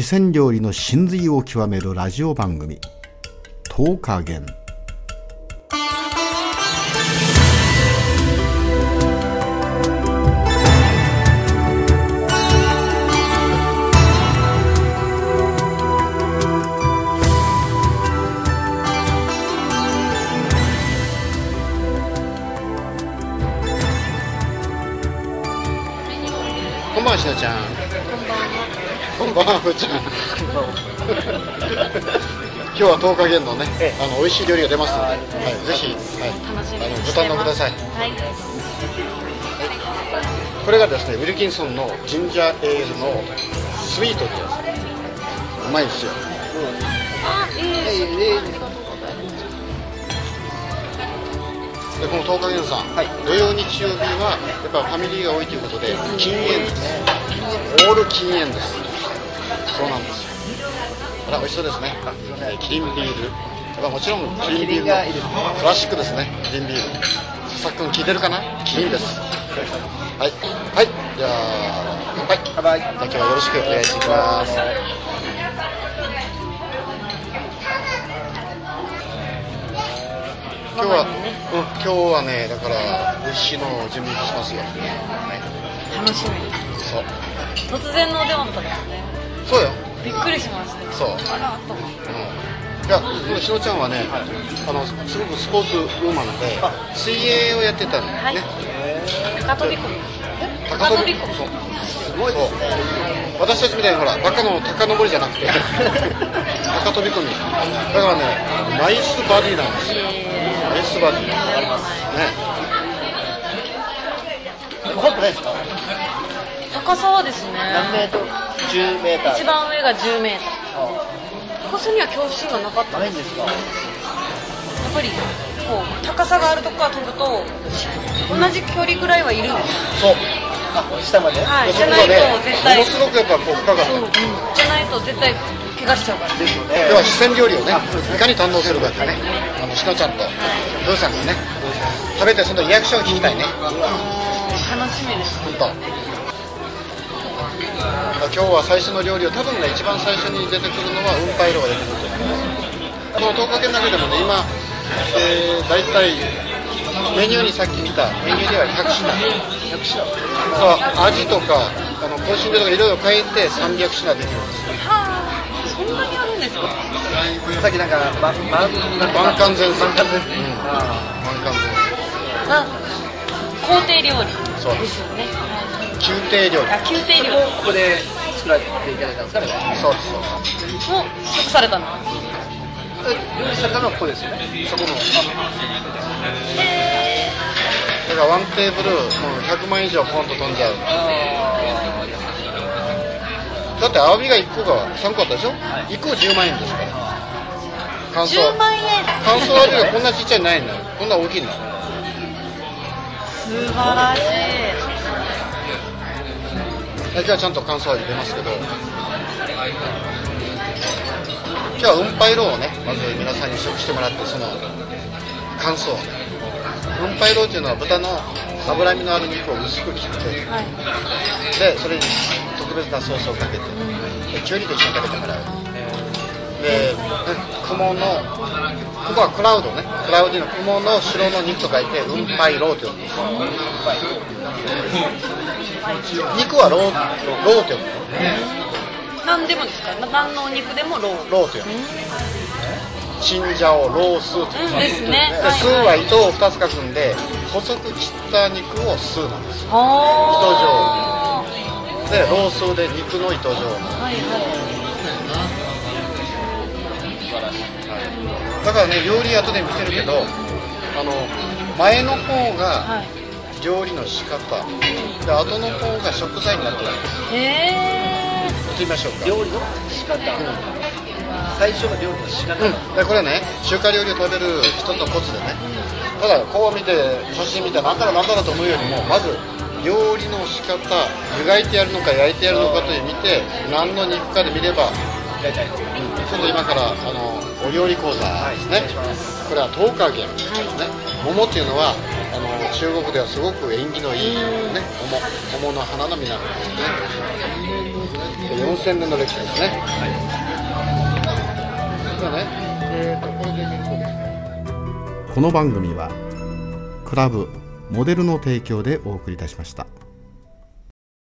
四川料理の真髄を極めるラジオ番組「10日元」こんばんはしのちゃん。こんばんはふーちゃん今日は10日限のね、ええ。あの美味しい料理が出ますので、ははいい、ぜひ、はい、あのにご堪能ください。はい。これがですねウィルキンソンのジンジャーエールのスイートってやつ。うまいですよ。あいいえですええでこの10日限さん、はい。土曜日曜日はやっぱファミリーが多いということで禁煙です。オール禁煙ですそうなんです。よあら美味しそうですね。えーキリンビール。やっぱもちろんキリンビールのクラシックですね。キリンビール。佐々木君聞いてるかな？キリンです。はい。はい。じゃあ乾杯。はいじゃあ今日はよろしくお願いします。今日は、うん、今日はねだから美味しいのを準備しますよ、楽しみそう。突然のお電話だったんですねそうよ。びっくりしましたそう。あらと思ってうん。いや、このしのちゃんはね、あのすごくスポーツウーマンで、水泳をやってたのはい。ね。高飛び込み。高飛び込み。そうすごいですね。私たちみたいにほら、バカの高登りじゃなくて、高飛び込み。だからね、ナイスバディなんですよ。ナイスバディ。ね。怖くないですか？高さはですね。何メートル？10メーター。一番上が10メートルあ高さには恐怖心がなかった。んですないんですか？やっぱりこう高さがあるとこから飛ぶと同じ距離ぐらいはいるんです。そう。あ下まで？はい。じゃないと絶対。ものすごくやっぱこう深かった。うん。じゃないと絶対怪我しちゃうから。ですよね。では四川料理をね、いかに堪能するかってね、あのしのちゃんと。ブーさんにね、食べてそのリアクションを聞きたいね。楽しみです。本当。今日は最初の料理を多分ね一番最初に出てくるのは運パイロが出てくると思いますこの10日間の中でもね今、えー、大体メニューにさっき見たメニューでは100品。100品。そう味とかあの香辛料とかいろいろ変えて300品できるんですよ。はあそんなにあるんですかさっきなんかまま万貫前線万貫前線うん。あ万貫前あ工程料理そうです。よね線宮廷料理。あ宮廷料理ここで作られていただいたんですか？ねそうですそう。ですも食されたの？用意されたのはここですよね。そこの。だからワンテーブルもう100万以上ポンと飛んじゃう。だってアワビが1個が3個あったでしょ、1個10万円ですから。乾燥。10万円。乾燥アワビがこんなちっちゃいのないのよ。こんな大きいの。素晴らしい今日はちゃんと乾燥アワビ出ますけど。今日は運パイローをねまず皆さんに食してもらってその乾燥運パイローっていうのは豚の脂身のある肉を薄く切って。はい。でそれに特別なソースをかけて。できゅうりと一緒に食べてもら。うで雲の雲はクラウドね。クラウディの雲の白の肉と書いて運パイローって呼ぶんです肉はローローって呼ぶの。何でもですかな何のお肉でもローローって呼ぶチンジャオロースってうん。ですね。でスーは糸を2つ書くんで細く切った肉をスーなんですよ。はでロースで肉の糸状。のはいはだからね料理後で見せるけどあの前の方いがはい。料理の仕方。で後の方が食材になってるわけ。へえやってみましょうか。料理の仕方。最初が料理の仕方。うん、でこれね中華料理を食べる一つのコツでねただこう見て写真見てなんだろうなんだろうと思うよりもまず料理の仕方湯がいてやるのか焼いてやるのかという見て何の肉かで見れば大体ちょっと今からあのお料理講座ですね、はいこれは10日限、ね、桃っていうのはあの中国ではすごく縁起のいいね桃桃の花の実なんですね。4000年の歴史ですね。でねえーとこれで見るとですね。この番組はクラブモデルの提供でお送りいたしました。